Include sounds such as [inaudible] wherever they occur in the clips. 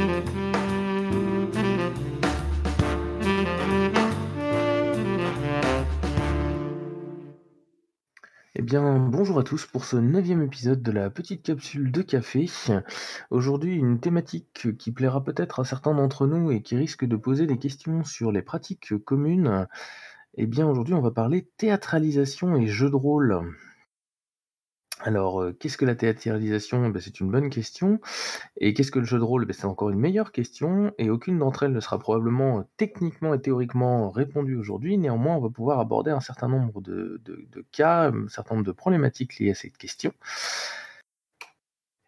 Eh bien, bonjour à tous pour ce neuvième épisode de la petite capsule de café. Aujourd'hui, une thématique qui plaira peut-être à certains d'entre nous et qui risque de poser des questions sur les pratiques communes. Eh bien, aujourd'hui, on va parler théâtralisation et jeu de rôle. Alors, qu'est-ce que la théâtralisation? Eh ben, c'est une bonne question. Et qu'est-ce que le jeu de rôle? Eh ben, c'est encore une meilleure question, et aucune d'entre elles ne sera probablement, techniquement et théoriquement répondue aujourd'hui. Néanmoins, on va pouvoir aborder un certain nombre de de cas, un certain nombre de problématiques liées à cette question.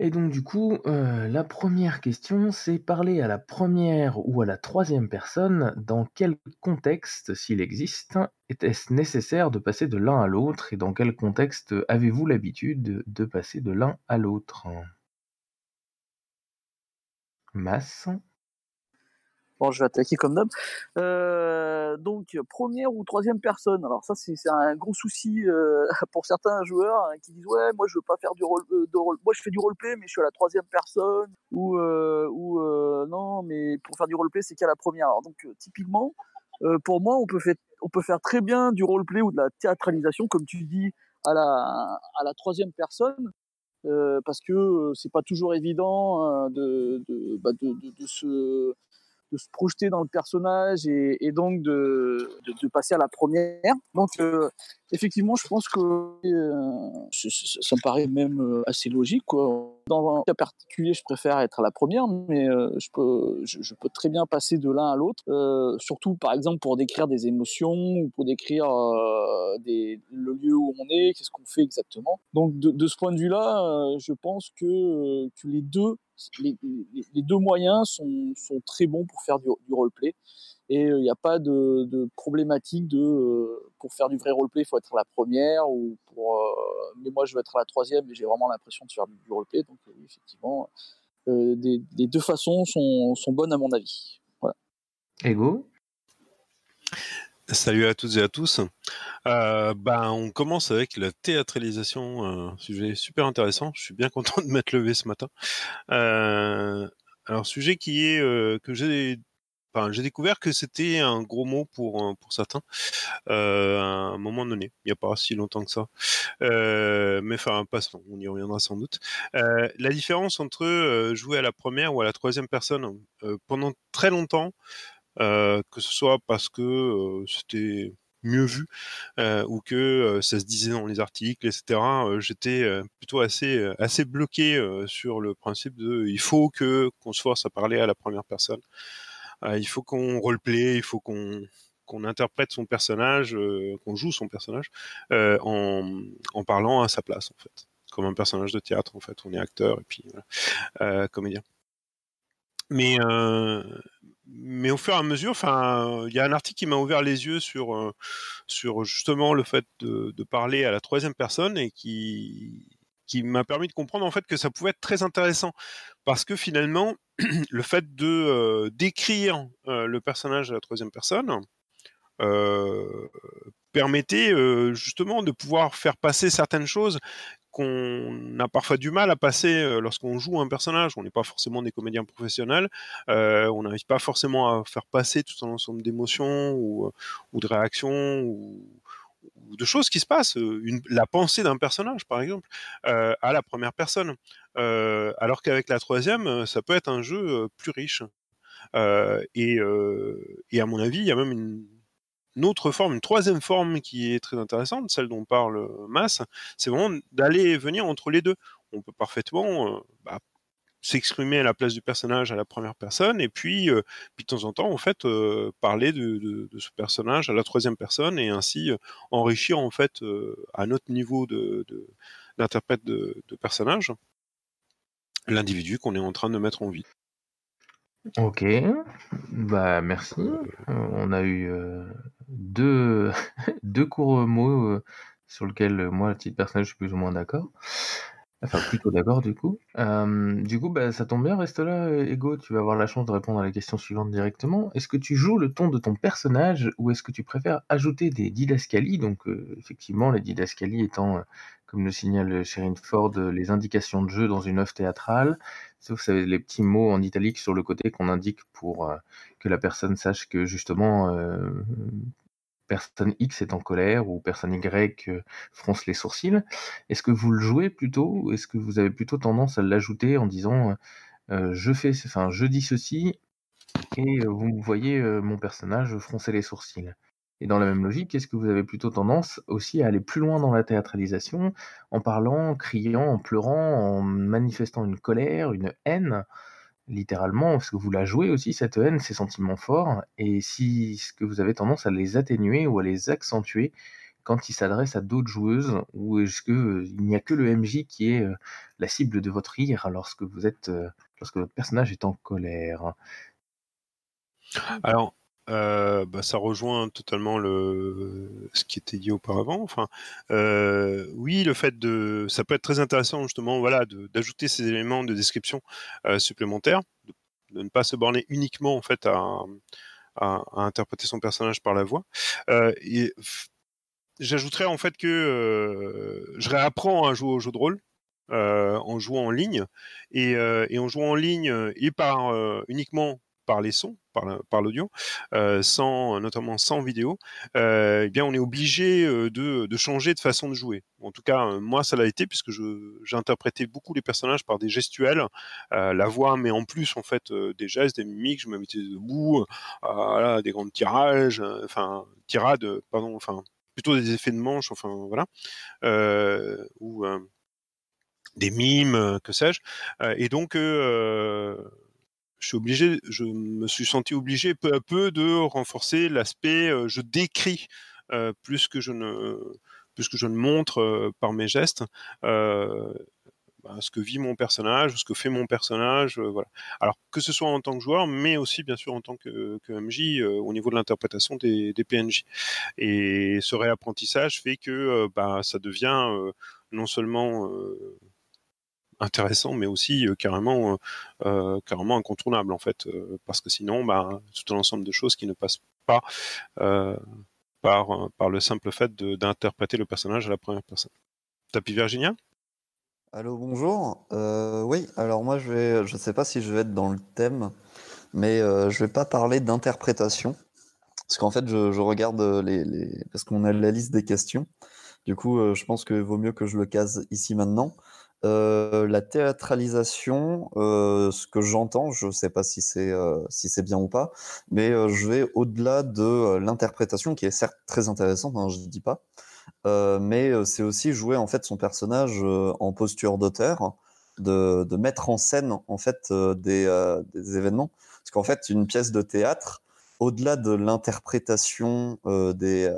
Et donc du coup, euh, la première question, c'est parler à la première ou à la troisième personne, dans quel contexte, s'il existe, était-ce nécessaire de passer de l'un à l'autre et dans quel contexte avez-vous l'habitude de passer de l'un à l'autre? Masse? Bon, je vais attaquer comme d'hab. Euh, donc, première ou troisième personne. Alors ça, c'est un gros souci euh, [laughs] pour certains joueurs hein, qui disent ouais, moi je veux pas faire du rôle, euh, de rôle. Moi, je fais du roleplay, mais je suis à la troisième personne. Ou ou non, mais pour faire du roleplay, c'est qu'à la première. Alors, donc, typiquement, pour moi, on peut faire on peut faire très bien du roleplay ou de la théâtralisation, comme tu dis, à la à la troisième personne. parce que c'est pas toujours évident de, de, bah de, de, se de se projeter dans le personnage et, donc de, de, de, passer à la première. Donc euh, effectivement, je pense que euh, ça, me paraît même euh, assez logique. Quoi. Dans un cas particulier, je préfère être à la première, mais euh, je, peux, je, je, peux très bien passer de l'un à l'autre. Euh, surtout, par exemple, pour décrire des émotions ou pour décrire des, le lieu où on est, qu'est-ce qu'on fait exactement. Donc de, de ce point de vue-là, je pense que, que les deux les, les, deux moyens sont, sont, très bons pour faire du, du roleplay. Et il n'y a pas de, de, problématique de euh, pour faire du vrai roleplay, il faut être la première ou pour. Euh, mais moi, je veux être la troisième, mais j'ai vraiment l'impression de faire du, du roleplay. Donc, euh, effectivement, des, les deux façons sont, sont, bonnes à mon avis. Voilà. Ego? Salut à toutes et à tous. Euh, ben, on commence avec la théâtralisation, un sujet super intéressant. Je suis bien [laughs] content de m'être levé ce matin. Euh, alors, sujet qui est euh, que j'ai, j'ai découvert que c'était un gros mot pour pour certains euh, à un moment donné. Il n'y a pas si longtemps que ça. Euh, mais enfin, passons. On y reviendra sans doute. la différence entre jouer à la première ou à la troisième personne pendant très longtemps. Euh, que ce soit parce que euh, c'était mieux vu euh, ou que euh, ça se disait dans les articles, etc. Euh, J'étais plutôt assez assez bloqué sur le principe de il faut que qu'on se force à parler à la première personne. Il faut qu'on roleplay, il faut qu'on qu'on interprète son personnage, qu'on joue son personnage en, en parlant à sa place en fait, comme un personnage de théâtre en fait. On est acteur et puis comédien. Mais mais au fur et à mesure, il y a un article qui m'a ouvert les yeux sur euh, sur justement le fait de, de, parler à la troisième personne et qui qui m'a permis de comprendre en fait que ça pouvait être très intéressant parce que finalement [clears throat] le fait de euh, d'écrire euh, le personnage à la troisième personne euh, permettait justement de pouvoir faire passer certaines choses qu'on a parfois du mal à passer lorsqu'on joue un personnage. On n'est pas forcément des comédiens professionnels. On n'arrive pas forcément à faire passer tout un ensemble d'émotions ou, de réactions de choses qui se passent. Une, la pensée d'un personnage, par exemple, euh, à la première personne. Euh, alors qu'avec la troisième, ça peut être un jeu plus riche. et, à mon avis, il y a même une autre forme, une troisième forme qui est très intéressante, celle dont parle Mass, c'est vraiment d'aller et venir entre les deux. On peut parfaitement euh, bah, s'exprimer à la place du personnage à la première personne, et puis, euh, de temps en temps, en fait, euh, parler de, ce personnage à la troisième personne, et ainsi euh, enrichir, en fait, à notre niveau d'interprète de, personnage, l'individu qu'on est en train de mettre en vie. OK, bah, merci. on a eu, deux [laughs] 2 courts mots, sur lesquels, moi, à titre personnel, je suis plus ou moins d'accord. Enfin, plutôt d'accord, du coup. Hem, du coup, bah, ça tombe bien, reste là, Ego, tu vas avoir la chance de répondre à la question suivante directement. Est-ce que tu joues le ton de ton personnage ou est-ce que tu préfères ajouter des didascalies? Donc, heu, effectivement, les didascalies étant, comme le signale Sherine Ford, les indications de jeu dans une œuvre théâtrale. vous savez, les petits mots en italique sur le côté qu'on indique pour que la personne sache que justement personne X est en colère ou personne Y fronce les sourcils. Est-ce que vous le jouez plutôt ou est-ce que vous avez plutôt tendance à l'ajouter en disant je fais, enfin je dis ceci et vous voyez mon personnage froncer les sourcils? Et dans la même logique, est-ce que vous avez plutôt tendance aussi à aller plus loin dans la théâtralisation en parlant, en criant, en pleurant, en manifestant une colère, une haine, littéralement, parce que vous la jouez aussi, cette haine, ces sentiments forts, et si ce que vous avez tendance à les atténuer ou à les accentuer quand il s'adresse à d'autres joueuses, ou est-ce qu'il n'y a que le MJ qui est la cible de votre rire lorsque vous êtes, lorsque votre personnage est en colère? Alors, euh, bah, ça rejoint totalement le ce qui était dit auparavant. Enfin, euh, oui, le fait de, ça peut être très intéressant justement, voilà, d'ajouter ces éléments de description euh, supplémentaires, de, ne pas se borner uniquement en fait à, à, interpréter son personnage par la voix. et j'ajouterais en fait que je réapprends à jouer au jeu de rôle. en jouant en ligne et, et en jouant en ligne et par uniquement par les sons, par l'audio, euh, sans notamment sans vidéo, euh, eh bien on est obligé euh, de, changer de façon de jouer. En tout cas, moi ça l'a été puisque j'ai interprété beaucoup les personnages par des gestuels, la voix, mais en plus en fait des gestes, des mimiques. Je me mettais debout, voilà, des grandes tirages, enfin tirades, pardon, enfin plutôt des effets de manche, enfin voilà, ou des mimes, que sais-je. et donc je suis obligé, je me suis senti obligé peu à peu de renforcer l'aspect euh, je décris euh, plus que je ne plus que je ne montre euh, par mes gestes bah, ce que vit mon personnage, ce que fait mon personnage, voilà. Alors que ce soit en tant que joueur, mais aussi bien sûr en tant que, MJ au niveau de l'interprétation des, des, PNJ. Et ce réapprentissage fait que bah, ça devient non seulement intéressant, mais aussi euh, carrément, euh, euh, carrément incontournable en fait, parce que sinon, bah, tout un ensemble de choses qui ne passent pas par, par le simple fait d'interpréter le personnage à la première personne. Tapis Virginia? Allô, bonjour. oui, alors moi, je vais, je sais pas si je vais être dans le thème, mais je vais pas parler d'interprétation, parce qu'en fait, je, regarde les... parce qu'on a la liste des questions. Du coup, je pense qu'il vaut mieux que je le case ici maintenant. La théâtralisation, ce que j'entends, je ne sais pas si c'est si c'est bien ou pas, mais je vais au-delà de l'interprétation qui est certes très intéressante, hein, je ne dis pas, mais c'est aussi jouer en fait son personnage en posture d'auteur, de, mettre en scène en fait des, événements, parce qu'en fait une pièce de théâtre, au-delà de l'interprétation des,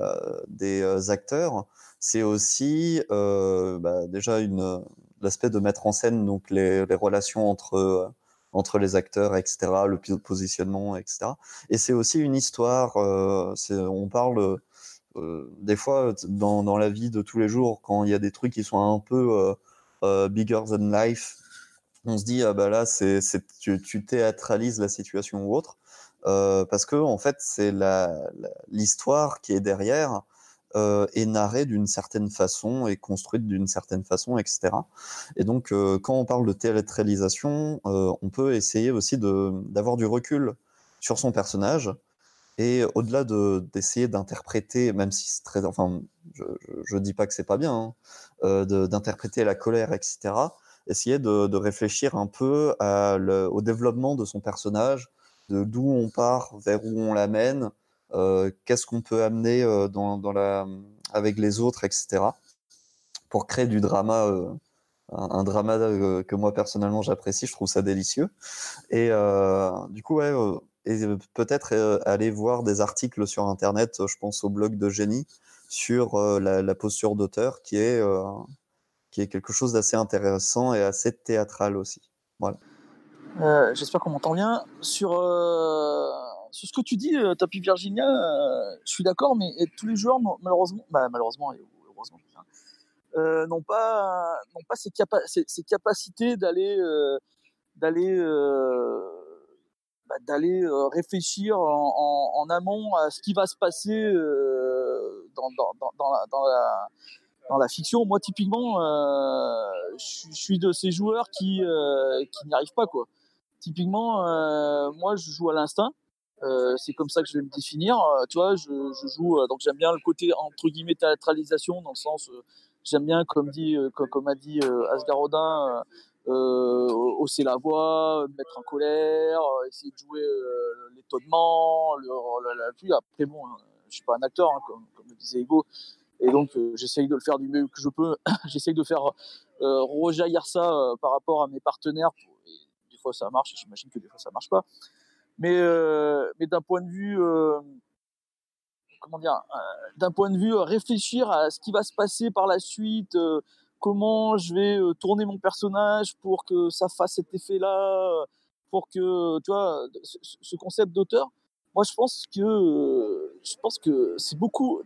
des acteurs, c'est aussi bah, déjà une l'aspect de mettre en scène donc les, relations entre euh, entre les acteurs, etc., le positionnement, etc. Et c'est aussi une histoire. Euh, on parle euh, des fois dans, dans, la vie de tous les jours quand il y a des trucs qui sont un peu euh, bigger than life. On se dit ah bah là c'est tu, tu, théâtralises la situation ou autre parce que en fait c'est l'histoire qui est derrière euh, est narrée d'une certaine façon et construite d'une certaine façon, etc. Et donc, euh, quand on parle de théâtralisation, euh, on peut essayer aussi d'avoir du recul sur son personnage et au-delà d'essayer d'interpréter, même si c'est très, enfin, je, ne dis pas que c'est pas bien, hein, d'interpréter la colère, etc. Essayer de, réfléchir un peu au développement de son personnage, de d'où on part, vers où on l'amène, euh, qu'est-ce qu'on peut amener euh, dans, la, avec les autres, etc. Pour créer du drama, euh, un, drama que moi personnellement j'apprécie, je trouve ça délicieux. Et du coup, peut-être aller voir des articles sur Internet, je pense au blog de Génie, sur la, la, posture d'auteur, qui est, qui est quelque chose d'assez intéressant et assez théâtral aussi. Voilà. J'espère qu'on m'entend bien. Sur sur ce que tu dis, euh, Tapi Virginia, euh, je suis d'accord, mais tous les joueurs, malheureusement, bah, malheureusement heureusement, euh, n'ont pas, n'ont pas ces, capacités d'aller, d'aller, bah, réfléchir en, amont à ce qui va se passer dans, dans, la, dans la fiction. Moi, typiquement, je suis de ces joueurs qui, qui n'y arrivent pas. Quoi. Typiquement, moi, je joue à l'instinct. C'est comme ça que je vais me définir. tu vois, je, joue, donc j'aime bien le côté entre guillemets théâtralisation dans le sens, j'aime bien, comme dit, comme, a dit Asgar Odin, euh, hausser la voix, mettre en colère, euh, essayer de jouer euh, l'étonnement, la, la pluie. Après, bon, hein, je suis pas un acteur, hein, comme, le disait Ego. Et donc, euh, j'essaye de le faire du mieux que je peux. [coughs] j'essaye de faire euh, rejaillir ça par rapport à mes partenaires. des fois, ça marche. J'imagine que des fois, ça marche pas. Mais, mais d'un point de vue comment dire, d'un point de vue réfléchir à ce qui va se passer par la suite, comment je vais euh, tourner mon personnage pour que ça fasse cet effet-là, pour que, tu vois, ce concept d'auteur, moi je pense que, je pense que c'est beaucoup,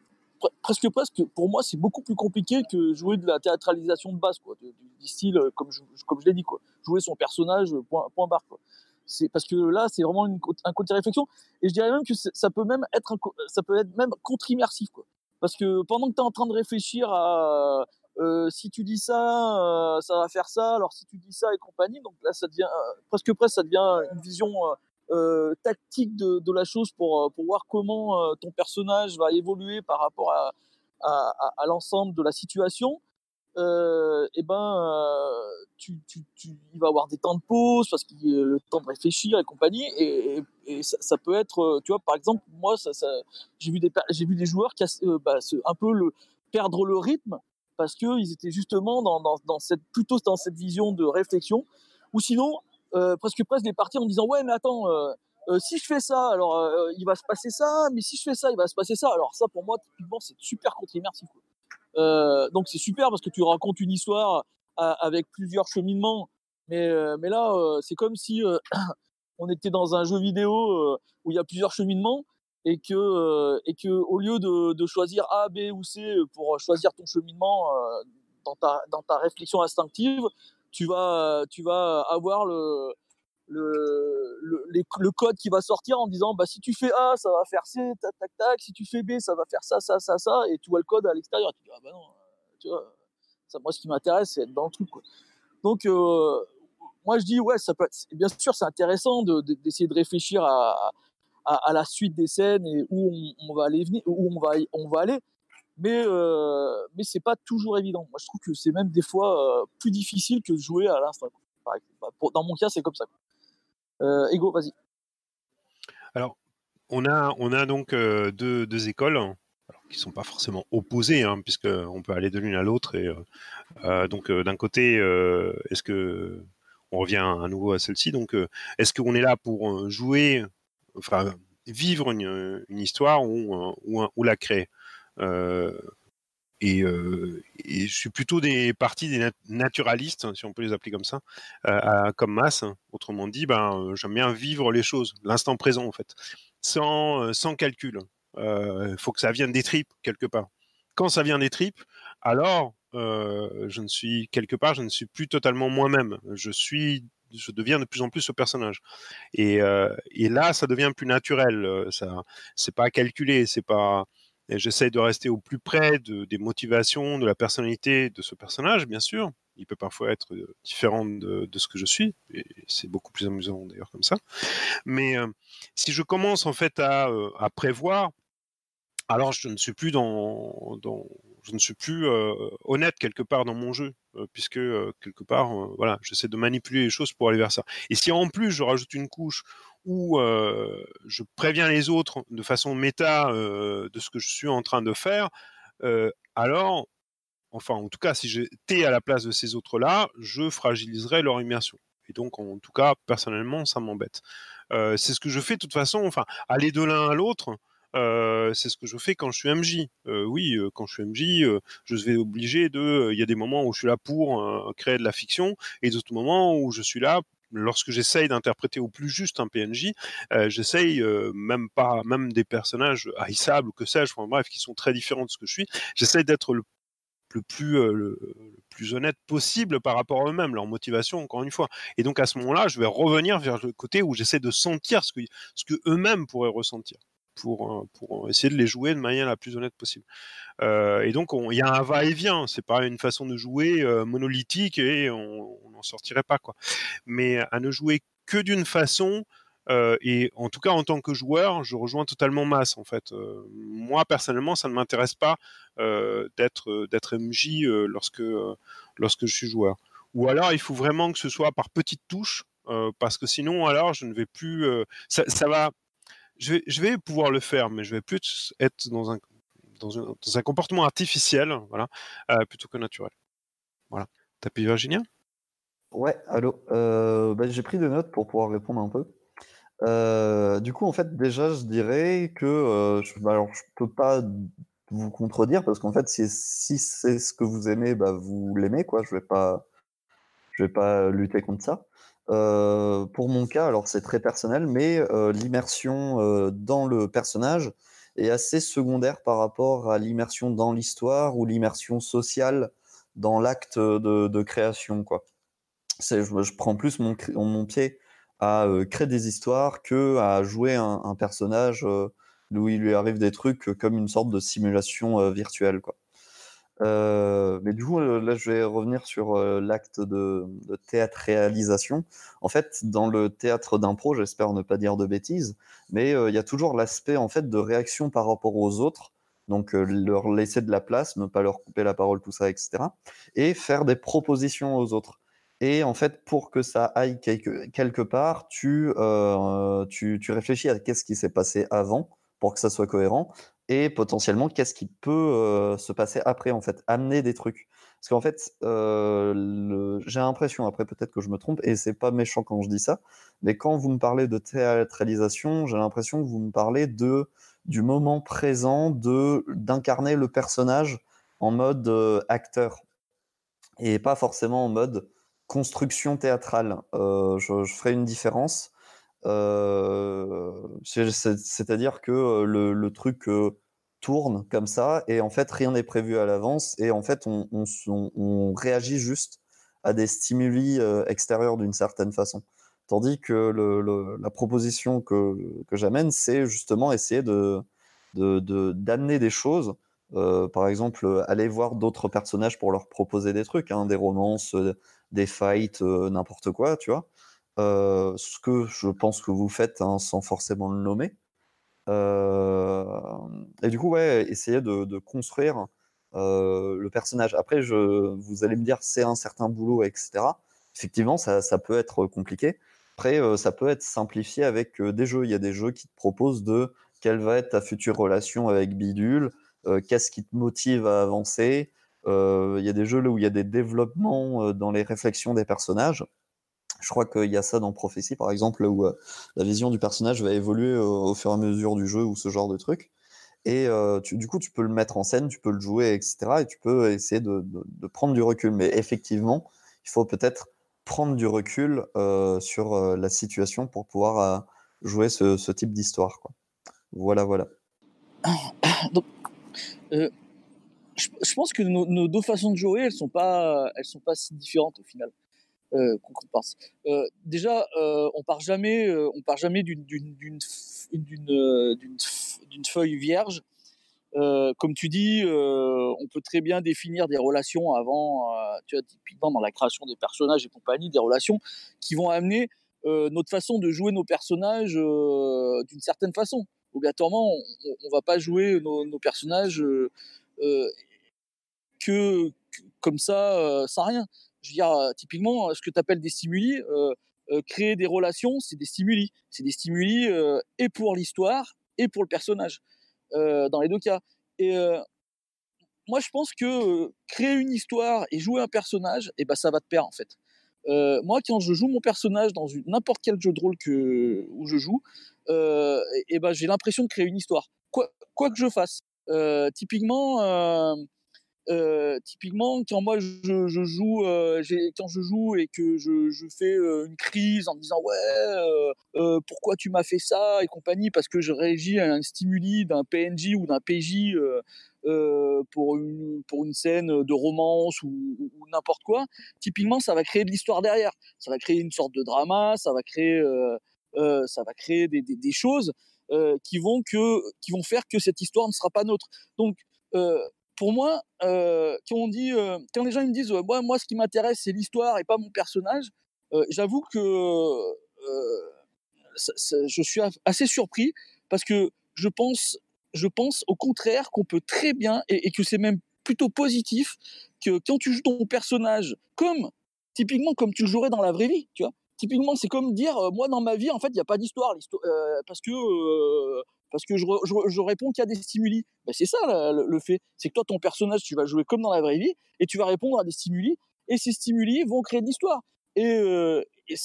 presque presque, pour moi c'est beaucoup plus compliqué que jouer de la théâtralisation de base, quoi, du, style, euh, comme je, comme je l'ai dit, quoi, jouer son personnage, point, point barre, quoi. C'est parce que là, c'est vraiment un côté réflexion, et je dirais même que ça peut même être, ça peut être même contre-immersif, quoi. Parce que pendant que tu es en train de réfléchir à, euh, si tu dis ça, euh, ça va faire ça. Alors si tu dis ça et compagnie, donc là ça devient euh, presque presque ça devient une vision tactique de, de, la chose pour pour voir comment ton personnage va évoluer par rapport à, à, à l'ensemble de la situation. Et eh ben tu, tu, tu, il va avoir des temps de pause parce qu'il a le temps de réfléchir et compagnie et, ça, peut être tu vois par exemple moi ça, ça j'ai vu des vu des joueurs qui bah, un peu le perdre le rythme parce qu'ils étaient justement dans, dans, dans, cette, plutôt dans cette vision de réflexion, ou sinon, euh, presque presque des parties en disant ouais mais attends, euh, euh, si je fais ça, alors euh, il va se passer ça, mais si je fais ça, il va se passer ça. Alors ça pour moi typiquement c'est super contre-immersif. Euh, donc c'est super parce que tu racontes une histoire avec plusieurs cheminements, mais mais là c'est comme si [clears throat] on était dans un jeu vidéo où il y a plusieurs cheminements et que euh, et que au lieu de, de, choisir A, B ou C pour choisir ton cheminement euh, dans ta dans ta réflexion instinctive, tu vas tu vas avoir le le, le, code qui va sortir en disant bah si tu fais A ça va faire C tac tac tac si tu fais B ça va faire ça ça ça ça et tu vois le code à l'extérieur tu dis ah bah non tu vois ça moi ce qui m'intéresse c'est être dans le truc quoi. donc euh, moi je dis ouais ça peut être, bien sûr c'est intéressant d'essayer de, de, réfléchir à, à, la suite des scènes et où on, va aller venir, où on va, on va aller. Mais euh, mais c'est pas toujours évident. Moi, je trouve que c'est même des fois euh, plus difficile que de jouer à l'instant. Bah, dans mon cas, c'est comme ça. Euh, Ego, vas-y. Alors, on a, on a donc euh, deux, écoles alors, qui sont pas forcément opposées, hein, puisque peut aller de l'une à l'autre. Euh, donc, d'un côté, est-ce que on revient à nouveau à celle-ci. Donc, est-ce qu'on est là pour jouer enfin, vivre une, histoire ou, la créer? Et, je suis plutôt des parties des naturalistes, si on peut les appeler comme ça, comme masse. Autrement dit, ben, j'aime bien vivre les choses, l'instant présent en fait, sans, sans calcul. Il euh, faut que ça vienne des tripes quelque part. Quand ça vient des tripes, alors je ne suis quelque part, je ne suis plus totalement moi-même. Je suis je deviens de plus en plus ce personnage. Et, et là, ça devient plus naturel. Ça, c'est pas calculé, c'est pas. J'essaie de rester au plus près de, des motivations, de la personnalité de ce personnage, bien sûr. Il peut parfois être euh, différent de, ce que je suis, et c'est beaucoup plus amusant d'ailleurs comme ça. Mais euh, si je commence en fait à, euh, à prévoir, alors je ne suis plus honnête quelque part dans mon jeu, puisque quelque part, voilà, j'essaie de manipuler les choses pour aller vers ça. Et si en plus je rajoute une couche où je préviens les autres de façon méta de ce que je suis en train de faire, alors, enfin, en tout cas, si j'étais à la place de ces autres-là, je fragiliserais leur immersion. Et donc, en tout cas, personnellement, ça m'embête. c'est ce que je fais de toute façon. Enfin, aller de l'un à l'autre, euh, c'est ce que je fais quand je suis MJ. Euh, oui, euh, quand je suis MJ, je vais obligé de. Il y a des moments où je suis là pour créer de la fiction et d'autres moments où je suis là lorsque j'essaye d'interpréter au plus juste un PNJ, euh, j'essaye même pas, même des personnages haïssables ou que sais-je, enfin, bref, qui sont très différents de ce que je suis, j'essaye d'être le, le, plus honnête possible par rapport à eux-mêmes, leur motivation, encore une fois. Et donc à ce moment-là, je vais revenir vers le côté où j'essaie de sentir ce ce que eux-mêmes pourraient ressentir. Pour, pour essayer de les jouer de manière la plus honnête possible. et donc, il y a un va-et-vient. C'est pas une façon de jouer monolithique et on n'en sortirait pas. quoi. Mais à ne jouer que d'une façon, euh, et en tout cas, en tant que joueur, je rejoins totalement Mass. En fait, euh, moi personnellement, ça ne m'intéresse pas euh, d'être d'être MJ lorsque lorsque je suis joueur. Ou alors, il faut vraiment que ce soit par petites touches, parce que sinon, alors, je ne vais plus. Ça, va. Je vais, pouvoir le faire, mais je vais plus être dans un dans un, dans un comportement artificiel, voilà, plutôt que naturel. Voilà. T'as pu Virginia Ouais, allô. Bah, j'ai pris des notes pour pouvoir répondre un peu. Euh, du coup, en fait, déjà, je dirais que euh, je, bah, alors, je peux pas vous contredire parce qu'en fait, si, si c'est ce que vous aimez, bah, vous l'aimez, quoi. Je vais pas, je vais pas lutter contre ça. Euh, pour mon cas, alors c'est très personnel, mais euh, l'immersion euh, dans le personnage est assez secondaire par rapport à l'immersion dans l'histoire ou l'immersion sociale dans l'acte de, création. Je, prends plus mon, pied à créer des histoires que à jouer un, personnage où il lui arrive des trucs comme une sorte de simulation virtuelle. Euh, mais du coup, là, je vais revenir sur euh, l'acte de, théâtralisation. En fait, dans le théâtre d'impro, j'espère ne pas dire de bêtises, mais il y a toujours l'aspect en fait de réaction par rapport aux autres. Donc, leur laisser de la place, ne pas leur couper la parole, tout ça, etc. Et faire des propositions aux autres. Et en fait, pour que ça aille quelque, quelque part, tu, euh, tu, tu, réfléchis à qu'est-ce qui s'est passé avant pour que ça soit cohérent et potentiellement qu'est-ce qui peut se passer après, en fait, amener des trucs? Parce qu'en fait, j'ai l'impression, après peut-être que je me trompe, et c'est pas méchant quand je dis ça, mais quand vous me parlez de théâtralisation, j'ai l'impression que vous me parlez de, du moment présent de d'incarner le personnage en mode acteur et pas forcément en mode construction théâtrale. Je, ferai une différence. C'est-à-dire que le, truc tourne comme ça et en fait rien n'est prévu à l'avance et en fait on, réagit juste à des stimuli extérieurs d'une certaine façon. Tandis que la proposition que, j'amène, c'est justement essayer de d'amener de, de, des choses. Par exemple, aller voir d'autres personnages pour leur proposer des trucs, hein, des romances, des fights, n'importe quoi, tu vois. Euh, ce que je pense que vous faites hein, sans forcément le nommer. Euh, et du coup, ouais, essayer de, construire le personnage. Après, je, vous allez me dire, c'est un certain boulot, etc. Effectivement, ça, peut être compliqué. Après, euh, ça peut être simplifié avec euh, des jeux. Il y a des jeux qui te proposent de quelle va être ta future relation avec Bidule, euh, qu'est-ce qui te motive à avancer, euh, il y a des jeux où il y a des développements euh, dans les réflexions des personnages. Je crois qu'il y a ça dans Prophétie, par exemple, où euh, la vision du personnage va évoluer au, au, fur et à mesure du jeu ou ce genre de truc. Et euh, du coup, tu peux le mettre en scène, tu peux le jouer, etc. Et tu peux essayer de, prendre du recul. Mais effectivement, il faut peut-être prendre du recul euh, sur euh, la situation pour pouvoir jouer ce, type d'histoire. Voilà, voilà. [coughs] Je, pense que nos, deux façons de jouer, elles sont pas, elles sont pas si différentes au final euh, qu'on pense. Euh, déjà, euh, on part jamais, euh, on part jamais d'une euh, feuille vierge. Euh, comme tu dis, on peut très bien définir des relations avant, tu typiquement dans la création des personnages et compagnie, des relations qui vont amener notre façon de jouer nos personnages d'une certaine façon. Obligatoirement, on, on va pas jouer nos, personnages euh, que, que comme ça, euh, sans rien. Je veux dire, typiquement, ce que tu appelles des stimuli, créer des relations, c'est des stimuli. C'est des stimuli et pour l'histoire et pour le personnage, dans les deux cas. Et moi, je pense que créer une histoire et jouer un personnage, eh ben, ça va te perdre, en fait. Moi, quand je joue mon personnage dans n'importe quel jeu de rôle que, où je joue, et, et ben, j'ai l'impression de créer une histoire. Quoi, que je fasse. Typiquement, euh, typiquement, quand moi je, joue, euh, quand je joue et que je, fais euh, une crise en disant ouais, pourquoi tu m'as fait ça et compagnie, parce que je réagis à un stimuli d'un PNJ ou d'un PJ pour une scène de romance ou, n'importe quoi. Typiquement, ça va créer de l'histoire derrière. Ça va créer une sorte de drama, ça va créer ça va créer des choses. qui vont que qui vont faire que cette histoire ne sera pas nôtre. Donc pour moi, quand on dit, quand les gens me disent, moi, moi, ce qui m'intéresse, c'est l'histoire et pas mon personnage, j'avoue que je suis assez surpris parce que je pense, je pense au contraire qu'on peut très bien et, que c'est même plutôt positif que quand tu joues ton personnage comme typiquement comme tu le jouerais dans la vraie vie, tu vois. Typiquement, c'est comme dire, moi dans ma vie, en fait, il n'y a pas d'histoire, parce que parce que je, réponds qu'il y a des stimuli. Ben, c'est ça le, fait, c'est que toi, ton personnage, tu vas jouer comme dans la vraie vie, et tu vas répondre à des stimuli, et ces stimuli vont créer de l'histoire. Et,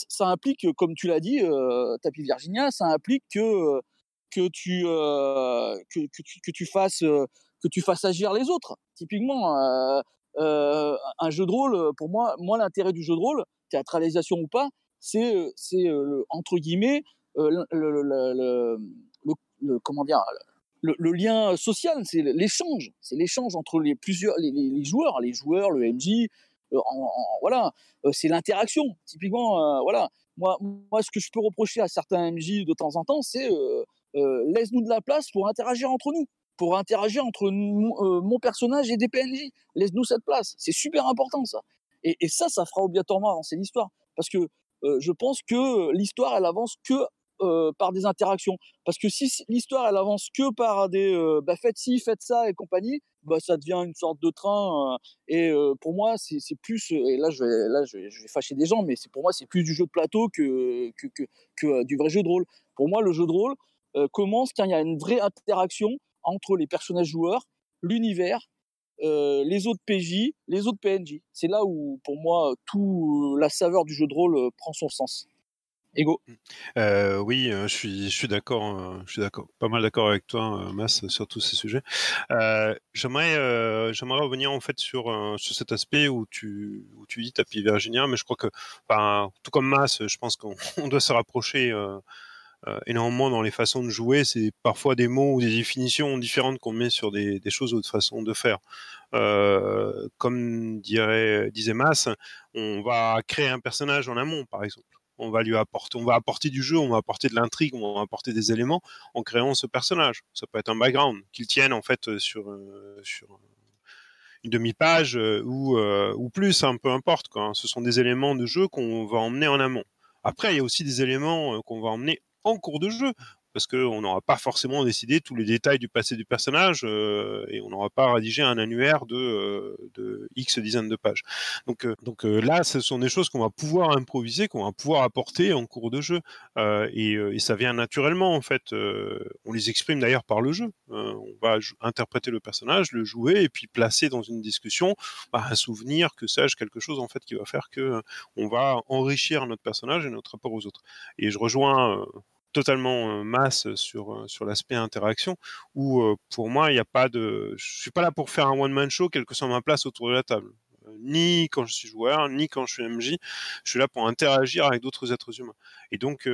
ça implique, comme tu l'as dit, euh, Tapi Virginia, ça implique que que tu, que, tu, fasses que tu fasses agir les autres. Typiquement, un jeu de rôle, pour moi, moi l'intérêt du jeu de rôle, théâtralisation ou pas, c'est c'est entre guillemets le, le, le, comment dire le, lien social, c'est l'échange, c'est l'échange entre les plusieurs les, joueurs, les joueurs, le MJ, voilà, c'est l'interaction. Typiquement, voilà, moi, moi, ce que je peux reprocher à certains MJ de temps en temps, c'est laisse-nous de la place pour interagir entre nous, pour interagir entre mon personnage et des PNJ. Laisse-nous cette place. C'est super important ça. Et, ça, ça fera obligatoirement avancer l'histoire, parce que je pense que l'histoire, elle avance que euh, par des interactions. Parce que si l'histoire elle avance que par des euh, bah, faites ci, faites ça et compagnie, bah, ça devient une sorte de train. Euh, et pour moi, c'est plus, et là je vais, là je vais, fâcher des gens, mais pour moi c'est plus du jeu de plateau que, que, que, que, du vrai jeu de rôle. Pour moi, le jeu de rôle commence quand il y a une vraie interaction entre les personnages joueurs, l'univers, les autres PJ, les autres PNJ. C'est là où, pour moi, tout la saveur du jeu de rôle prend son sens. Ego. Mmh. oui, je suis, je suis d'accord, je suis d'accord, pas mal d'accord avec toi, Mas, sur tous ces sujets. j'aimerais, j'aimerais revenir en fait sur, sur cet aspect où tu, où tu dis tapis Virginia, mais je crois que, enfin, tout comme Mas, je pense qu'on [laughs] doit se rapprocher énormément dans les façons de jouer. C'est parfois des mots ou des définitions différentes qu'on met sur des, des choses ou d'autres façons de faire. comme dirait, disait Mas, on va créer un personnage en amont, par exemple on va lui apporter, on va apporter du jeu, on va apporter de l'intrigue, on va apporter des éléments en créant ce personnage. Ça peut être un background qu'il tienne en fait euh, sur euh, une demi-page euh, ou ou plus, hein, peu importe. Quoi. Ce sont des éléments de jeu qu'on va emmener en amont. Après, il y a aussi des éléments qu'on va emmener en cours de jeu parce qu'on n'aura pas forcément décidé tous les détails du passé du personnage euh, et on n'aura pas rédigé un annuaire de, euh, de X dizaines de pages. Donc, euh, donc là, ce sont des choses qu'on va pouvoir improviser, qu'on va pouvoir apporter en cours de jeu et, et, ça vient naturellement en fait. on les exprime d'ailleurs par le jeu. on va interpréter le personnage, le jouer et puis placer dans une discussion bah, un souvenir, que sais-je, quelque chose en fait qui va faire que on va enrichir notre personnage et notre rapport aux autres. Et je rejoins totalement masse sur sur l'aspect interaction où pour moi il n'y a pas de je suis pas là pour faire un one man show quelle que soit ma place autour de la table ni quand je suis joueur ni quand je suis MJ je suis là pour interagir avec d'autres êtres humains et donc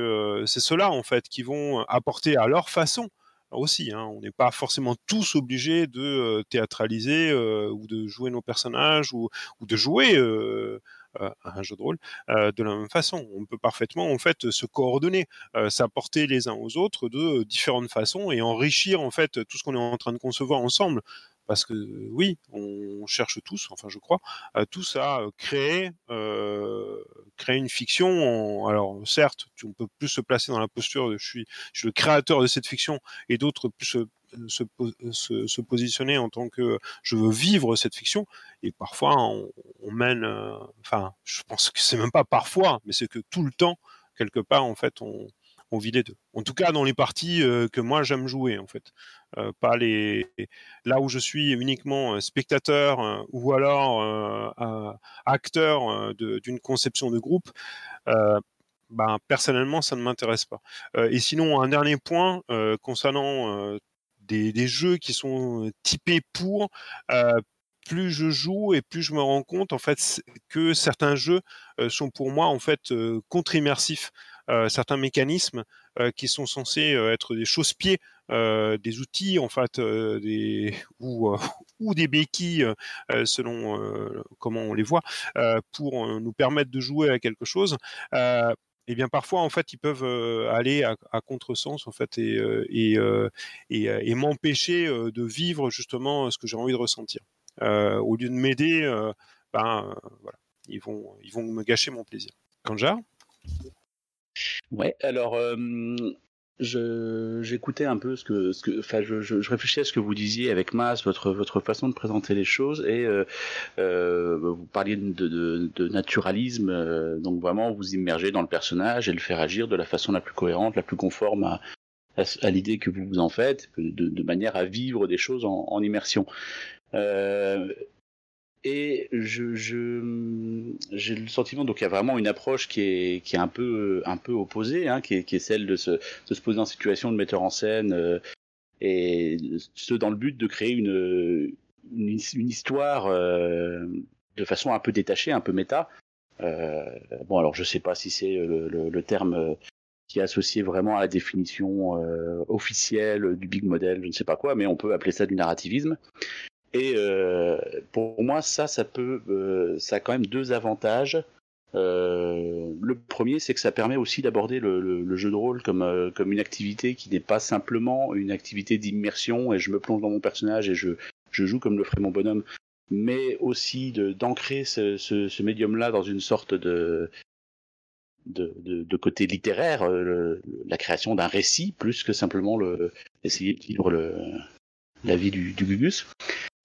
c'est ceux-là en fait qui vont apporter à leur façon aussi. Hein, on n'est pas forcément tous obligés de théâtraliser ou de jouer nos personnages ou, ou de jouer euh, un jeu de rôle de la même façon. On peut parfaitement en fait se coordonner, s'apporter les uns aux autres de différentes façons et enrichir en fait tout ce qu'on est en train de concevoir ensemble parce que oui, on cherche tous, enfin je crois, tous à créer, créer une fiction. alors certes, on peut plus se placer dans la posture de je suis, je suis le créateur de cette fiction, et d'autres plus se, se, positionner en tant que je veux vivre cette fiction. Et parfois, on, mène, euh, enfin, je pense que c'est même pas parfois, mais c'est que tout le temps, quelque part, en fait, on, on vit les deux. En tout cas, dans les parties euh, que moi j'aime jouer, en fait, euh, pas les là où je suis uniquement spectateur ou alors acteur d'une conception de groupe. Ben, personnellement, ça ne m'intéresse pas. et sinon, un dernier point concernant des, jeux qui sont typés pour plus je joue et plus je me rends compte en fait que certains jeux sont pour moi en fait contre-immersifs. certains mécanismes qui sont censés être des chausse-pieds, des outils en fait, des [laughs] ou, [laughs] ou des béquilles selon comment on les voit, pour nous permettre de jouer à quelque chose eh bien parfois en fait ils peuvent aller à, contresens en fait et et, et m'empêcher de vivre justement ce que j'ai envie de ressentir. au lieu de m'aider, ben ils vont ils vont me gâcher mon plaisir. Kanja Ouais, alors j'écoutais un peu ce que ce que enfin je, je, je, réfléchissais à ce que vous disiez avec Mas votre votre façon de présenter les choses et euh, euh, vous parliez de, de, de naturalisme euh, donc vraiment vous immerger dans le personnage et le faire agir de la façon la plus cohérente la plus conforme à à, à l'idée que vous vous en faites de, de, manière à vivre des choses en, en immersion. Euh, et je, je, j'ai le sentiment donc il y a vraiment une approche qui est, qui est un peu, un peu opposée, hein, qui, est, qui est celle de se, de se poser en situation de metteur en scène euh, et ce dans le but de créer une, une, histoire euh, de façon un peu détachée, un peu méta. Euh, bon alors je sais pas si c'est le, le, le, terme qui est associé vraiment à la définition euh, officielle du big model, je ne sais pas quoi, mais on peut appeler ça du narrativisme. Et euh, pour moi, ça, ça peut, euh, ça a quand même deux avantages. Euh, le premier, c'est que ça permet aussi d'aborder le, le, le, jeu de rôle comme, euh, comme une activité qui n'est pas simplement une activité d'immersion et je me plonge dans mon personnage et je, je joue comme le ferait mon bonhomme, mais aussi d'ancrer ce, ce, ce médium-là dans une sorte de, de, de, de côté littéraire, euh, la création d'un récit, plus que simplement le, essayer de vivre le, la vie du, du Gugus.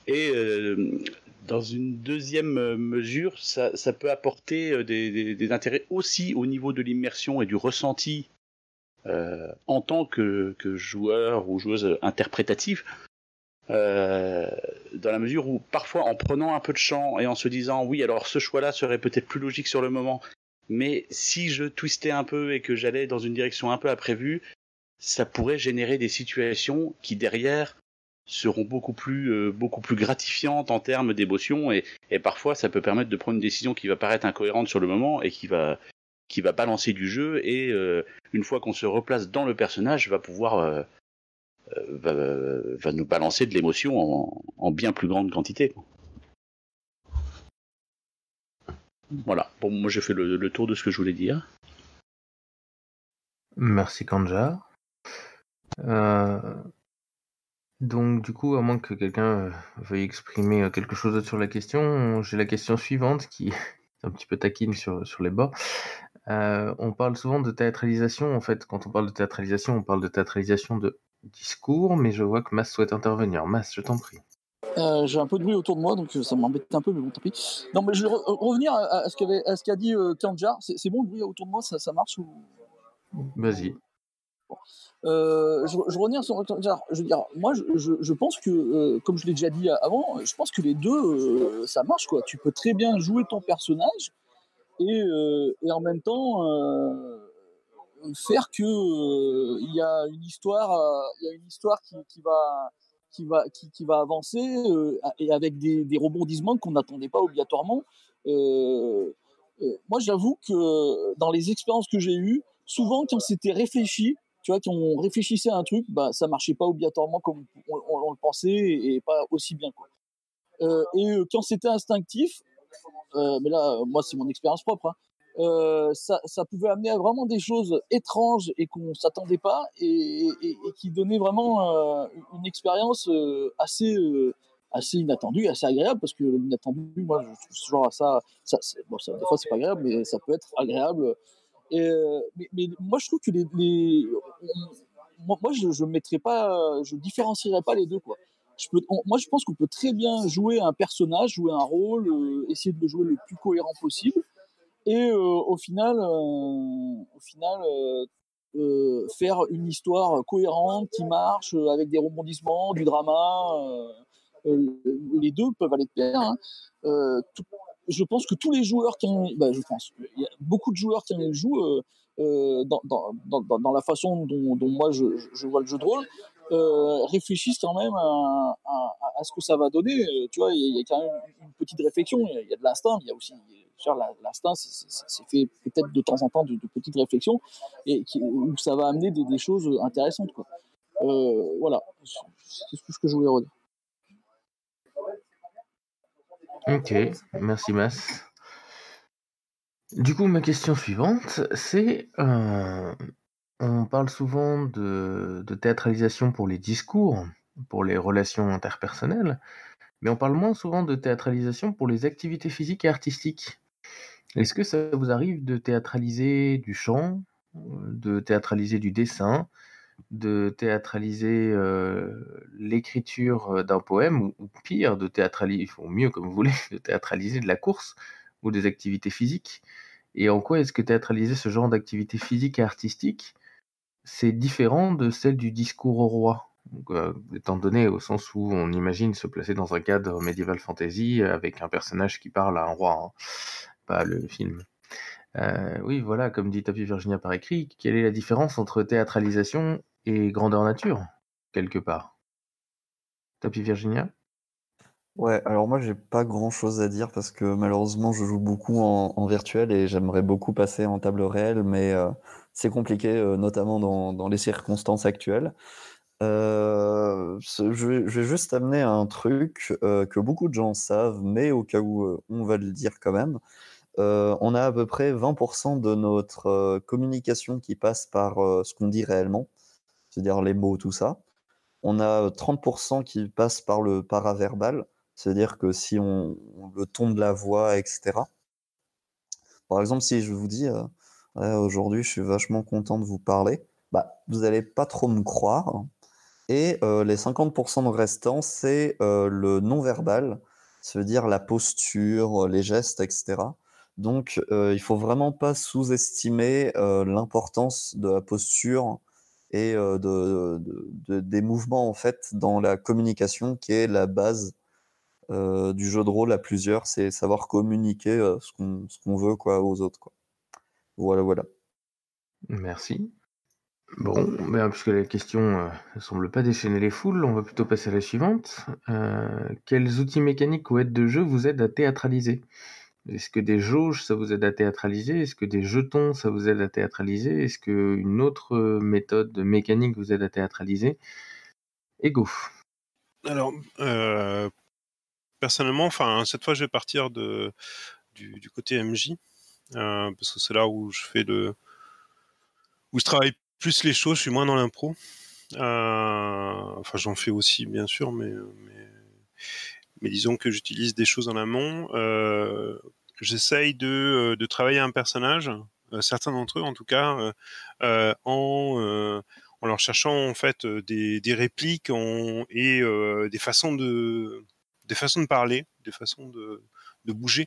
Et euh, dans une deuxième mesure, ça, ça peut apporter euh, des, des, des, intérêts aussi au niveau de l'immersion et du ressenti euh, en tant que, que, joueur ou joueuse interprétative. Euh, dans la mesure où parfois en prenant un peu de champ et en se disant oui alors ce choix là serait peut-être plus logique sur le moment mais si je twistais un peu et que j'allais dans une direction un peu imprévue ça pourrait générer des situations qui derrière seront beaucoup plus euh, beaucoup plus gratifiantes en termes d'émotion et, parfois ça peut permettre de prendre une décision qui va paraître incohérente sur le moment et qui va qui va balancer du jeu et euh, une fois qu'on se replace dans le personnage va pouvoir euh, va, nous balancer de l'émotion en, en, bien plus grande quantité. Voilà, bon moi j'ai fait le, tour de ce que je voulais dire. Merci Kanja. Euh, donc, du coup, à moins que quelqu'un euh, veuille exprimer euh, quelque chose d'autre sur la question, j'ai la question suivante qui [laughs] est un petit peu taquine sur, sur les bords. Euh, on parle souvent de théâtralisation. En fait, quand on parle de théâtralisation, on parle de théâtralisation de discours, mais je vois que Mas souhaite intervenir. Mas, je t'en prie. Euh, j'ai un peu de bruit autour de moi, donc ça m'embête un peu, mais bon, tant pis. Non, mais je vais re revenir à, à ce qu'a dit euh, Kanjar. C'est bon le bruit autour de moi, ça, ça marche ou... Vas-y. Euh, je, je reviens sur je veux dire moi je, pense que euh, comme je l'ai déjà dit avant je pense que les deux euh, ça marche quoi. Tu peux très bien jouer ton personnage et, et en même temps faire que il y a une histoire il y a une histoire qui, va qui va qui va avancer et avec des, des rebondissements qu'on n'attendait pas obligatoirement. Moi j'avoue que dans les expériences que j'ai eues souvent quand c'était réfléchi tu vois, quand on réfléchissait à un truc, bah, ça marchait pas obligatoirement comme on, le pensait et, pas aussi bien. Euh, et quand c'était instinctif, euh, mais là, moi, c'est mon expérience propre, hein, euh, ça, pouvait amener à vraiment des choses étranges et qu'on s'attendait pas et, qui donnaient vraiment une expérience assez assez inattendue, assez agréable parce que l'inattendu, moi, je trouve genre ça, ça bon, ça, des fois c'est pas agréable, mais ça peut être agréable euh, mais, moi, je trouve que les, moi, je, je mettrais pas, je différencierais pas les deux, quoi. Moi, je pense qu'on peut très bien jouer un personnage, jouer un rôle, euh, essayer de le jouer le plus cohérent possible, et euh, au final, au final, faire une histoire cohérente qui marche avec des rebondissements, du drama. les deux peuvent aller de pair. Hein. Tout, je pense que tous les joueurs qui en, bah, je pense, il y a beaucoup de joueurs qui en jouent euh, euh, dans, dans, dans, la façon dont, dont moi je, je, vois le jeu de rôle, euh, réfléchissent quand même à, à, à, ce que ça va donner. Euh, tu vois, il y, a quand même une petite réflexion, il y a de l'instinct, il y a aussi, l'instinct, c'est fait peut-être de temps en temps de, de petites réflexions et qui, où ça va amener des, des choses intéressantes. Quoi. Euh, voilà, c'est ce que je voulais redire. Ok, merci Mas. Du coup, ma question suivante, c'est, euh, on parle souvent de, de théâtralisation pour les discours, pour les relations interpersonnelles, mais on parle moins souvent de théâtralisation pour les activités physiques et artistiques. Est-ce que ça vous arrive de théâtraliser du chant, de théâtraliser du dessin, de théâtraliser l'écriture d'un poème, ou, pire, de théâtraliser, ou mieux comme vous voulez, [laughs] de théâtraliser de la course ou des activités physiques Et en quoi est-ce que théâtraliser ce genre d'activités physiques et artistiques, c'est différent de celle du discours au roi? Étant donné au sens où on imagine se placer dans un cadre médiéval fantasy avec un personnage qui parle à un roi, hein, pas le film. Oui, voilà, comme dit Tapi Virginia par écrit, quelle est la différence entre théâtralisation et grandeur nature, quelque part Tapi Virginia? Ouais, alors moi j'ai pas grand chose à dire parce que malheureusement je joue beaucoup en, virtuel et j'aimerais beaucoup passer en table réelle, mais euh, c'est compliqué, euh, notamment dans, les circonstances actuelles. Euh, je, vais, juste amener un truc que beaucoup de gens savent, mais au cas où on va le dire quand même. on a à peu près 20% de notre communication qui passe par ce qu'on dit réellement, c'est-à-dire les mots, tout ça. On a 30% qui passe par le paraverbal, c'est-à-dire que si on, le ton de la voix, etc. Par exemple, si je vous dis ouais, aujourd'hui je suis vachement content de vous parler, bah, vous n'allez pas trop me croire. Et euh, les 50% restants, c'est euh, le non-verbal, ça veut dire la posture, les gestes, etc. Donc, euh, il faut vraiment pas sous-estimer l'importance de la posture et de, des mouvements en fait dans la communication, qui est la base du jeu de rôle à plusieurs, c'est savoir communiquer ce qu'on qu veut aux autres. Voilà, voilà. Merci. Bon, ben, puisque la question euh, ne semble pas déchaîner les foules, on va plutôt passer à la suivante. Euh, quels outils mécaniques ou aides de jeu vous aident à théâtraliser? Est-ce que des jauges, ça vous aide à théâtraliser? Est-ce que des jetons, ça vous aide à théâtraliser? Est-ce qu'une autre méthode mécanique vous aide à théâtraliser? Ego. Alors, personnellement, enfin, cette fois, je vais partir de, du, côté MJ, parce que c'est là où je fais le où je travaille plus les choses, je suis moins dans l'impro. Enfin, j'en fais aussi, bien sûr, mais, mais disons que j'utilise des choses en amont. Euh, J'essaye de, de, travailler un personnage, euh, certains d'entre eux en tout cas, euh, en, euh, en leur cherchant en fait des, des répliques et des façons de des façons de parler, des façons de, de bouger,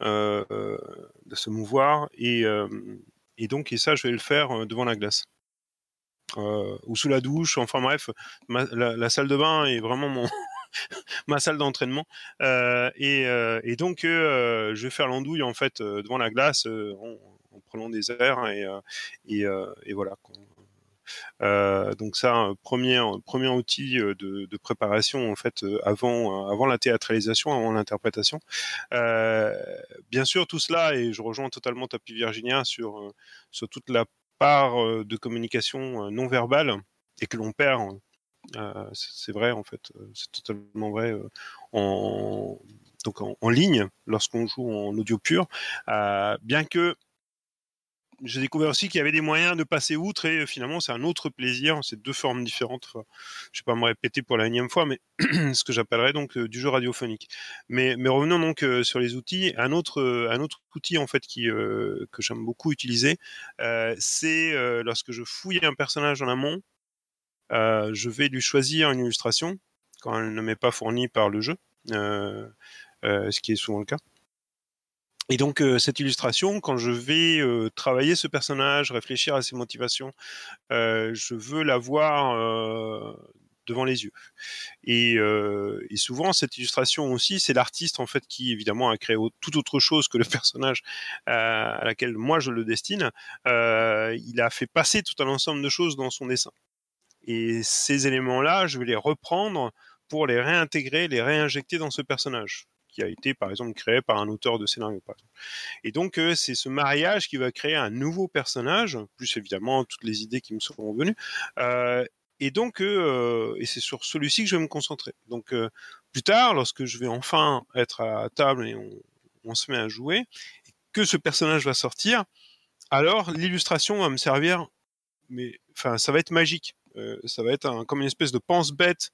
de se mouvoir et et donc et ça je vais le faire devant la glace euh, ou sous la douche. Enfin bref, la, salle de bain est vraiment mon [laughs] ma salle d'entraînement. Euh, et, euh, et, donc euh, je vais faire l'andouille en fait devant la glace en, en, prenant des airs et, et, voilà. Donc ça, premier premier outil de, préparation en fait avant avant la théâtralisation, avant l'interprétation. Bien sûr, tout cela et je rejoins totalement Tapi Virginia sur sur toute la part de communication non verbale et que l'on perd. Euh, c'est vrai en fait, c'est totalement vrai en donc en, ligne lorsqu'on joue en audio pur, bien que j'ai découvert aussi qu'il y avait des moyens de passer outre et finalement c'est un autre plaisir, c'est deux formes différentes. Je vais pas me répéter pour la énième fois, mais [clears throat] ce que j'appellerais donc euh, du jeu radiophonique. Mais, revenons donc euh, sur les outils. Un autre, euh, outil en fait qui euh, que j'aime beaucoup utiliser, euh, c'est euh, lorsque je fouille un personnage en amont, je vais lui choisir une illustration quand elle ne m'est pas fournie par le jeu, ce qui est souvent le cas. Et donc euh, cette illustration, quand je vais euh, travailler ce personnage, réfléchir à ses motivations, euh, je veux la voir devant les yeux. Et, et, souvent cette illustration aussi, c'est l'artiste en fait qui évidemment a créé tout autre chose que le [laughs] personnage à laquelle moi je le destine. il a fait passer tout un ensemble de choses dans son dessin. Et ces éléments-là, je vais les reprendre pour les réintégrer, les réinjecter dans ce personnage qui a été par exemple créé par un auteur de scénario. Par exemple. Et donc euh, c'est ce mariage qui va créer un nouveau personnage, plus évidemment toutes les idées qui me seront venues. Euh, et donc euh, et c'est sur celui-ci que je vais me concentrer. Donc plus tard, lorsque je vais enfin être à table et on, on se met à jouer, que ce personnage va sortir, alors l'illustration va me servir, mais enfin ça va être magique. Ça va être comme une espèce de pense-bête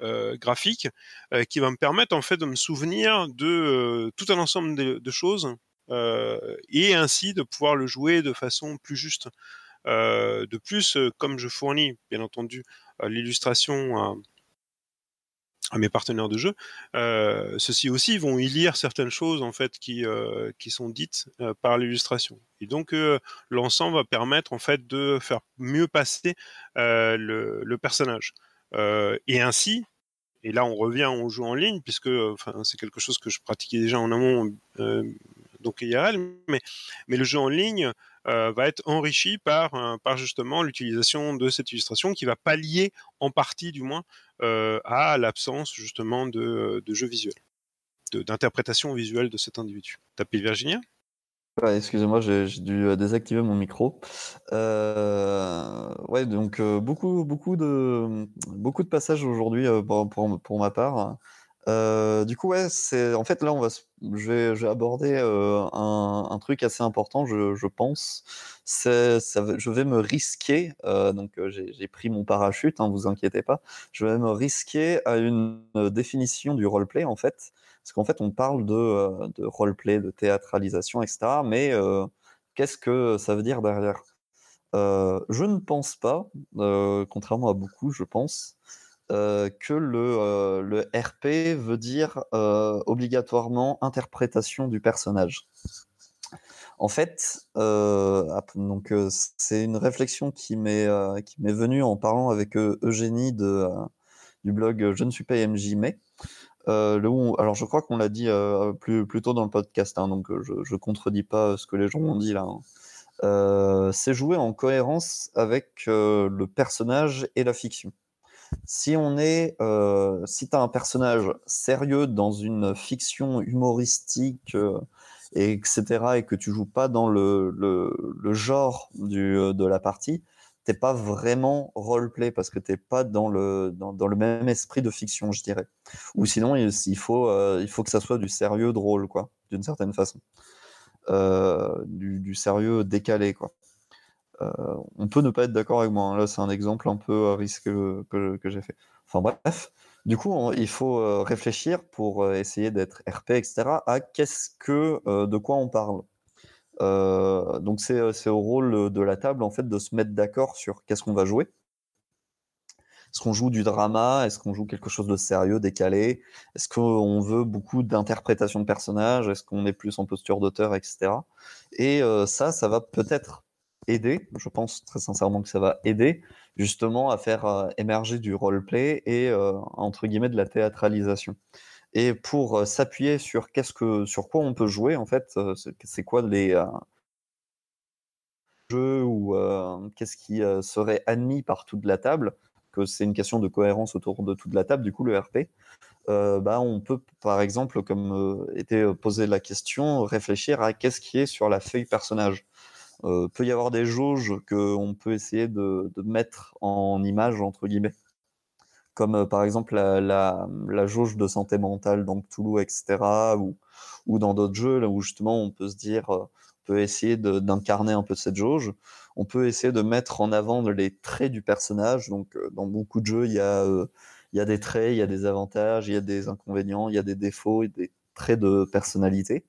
graphique qui va me permettre en fait de me souvenir de tout un ensemble de, choses et ainsi de pouvoir le jouer de façon plus juste. de plus, comme je fournis bien entendu l'illustration à mes partenaires de jeu, euh, ceux-ci aussi vont y lire certaines choses en fait qui euh, qui sont dites euh, par l'illustration. Et donc l'ensemble va permettre en fait de faire mieux passer le, personnage. et ainsi, et là on revient au jeu en ligne puisque c'est quelque chose que je pratiquais déjà en amont donc IRL, mais mais le jeu en ligne va être enrichi par, par justement l'utilisation de cette illustration qui va pallier en partie du moins à l'absence justement de, de jeu visuel, d'interprétation visuelle de cet individu. Tapis Virginia? Excusez-moi, j'ai dû désactiver mon micro. Euh, ouais, donc beaucoup, beaucoup de, passages aujourd'hui pour, ma part. Euh, du coup, ouais, c'est en fait là, on va, je vais, je vais aborder euh, un, truc assez important, je, pense. Ça, je vais me risquer. Euh, donc, j'ai pris mon parachute, hein, vous inquiétez pas. Je vais me risquer à une définition du roleplay en fait, parce qu'en fait, on parle de, de roleplay, de théâtralisation, etc. Mais qu'est-ce que ça veut dire derrière? Je ne pense pas, contrairement à beaucoup, je pense euh, que le, euh, RP veut dire euh, obligatoirement interprétation du personnage. En fait, donc c'est une réflexion qui m'est qui m'est venue en parlant avec Eugénie de du blog Je ne suis pas MJ mais alors je crois qu'on l'a dit plus, plus tôt dans le podcast, hein, donc je, je contredis pas ce que les gens ont dit là. Hein. c'est jouer en cohérence avec le personnage et la fiction. Si on est, euh, si tu as un personnage sérieux dans une fiction humoristique, euh, etc., et que tu joues pas dans le, le, genre du, euh, de la partie, t'es pas vraiment roleplay parce que t'es pas dans le, dans, le même esprit de fiction, je dirais. Ou sinon, il, faut, il faut que ça soit du sérieux drôle, quoi, d'une certaine façon. Du, sérieux décalé, quoi. Euh, on peut ne pas être d'accord avec moi. Hein. Là, c'est un exemple un peu euh, risqué que, j'ai fait. Enfin bref, du coup, il faut euh, réfléchir pour essayer d'être RP, etc. à qu'est-ce que, de quoi on parle. donc c'est au rôle de la table en fait de se mettre d'accord sur qu'est-ce qu'on va jouer. Est-ce qu'on joue du drama? Est-ce qu'on joue quelque chose de sérieux, décalé? Est-ce qu'on veut beaucoup d'interprétation de personnages? Est-ce qu'on est plus en posture d'auteur, etc. Et ça, ça va peut-être aider, je pense très sincèrement que ça va aider justement à faire euh, émerger du roleplay et euh, entre guillemets de la théâtralisation. Et pour euh, s'appuyer sur qu'est-ce que sur quoi on peut jouer en fait, c'est quoi les jeux ou qu'est-ce qui serait admis par toute la table, que c'est une question de cohérence autour de toute la table, du coup le RP. bah, on peut par exemple, comme était posé la question, réfléchir à qu'est-ce qui est sur la feuille personnage euh, peut y avoir des jauges qu'on peut essayer de, mettre en image, entre guillemets. Comme euh, par exemple la, jauge de santé mentale dans Toulouse, etc. Ou, dans d'autres jeux où justement on peut se dire, euh, on peut essayer d'incarner un peu cette jauge. On peut essayer de mettre en avant les traits du personnage. Donc euh, dans beaucoup de jeux, il y a, il y a des traits, il y a des avantages, il y a des inconvénients, il y a des défauts et des traits de personnalité.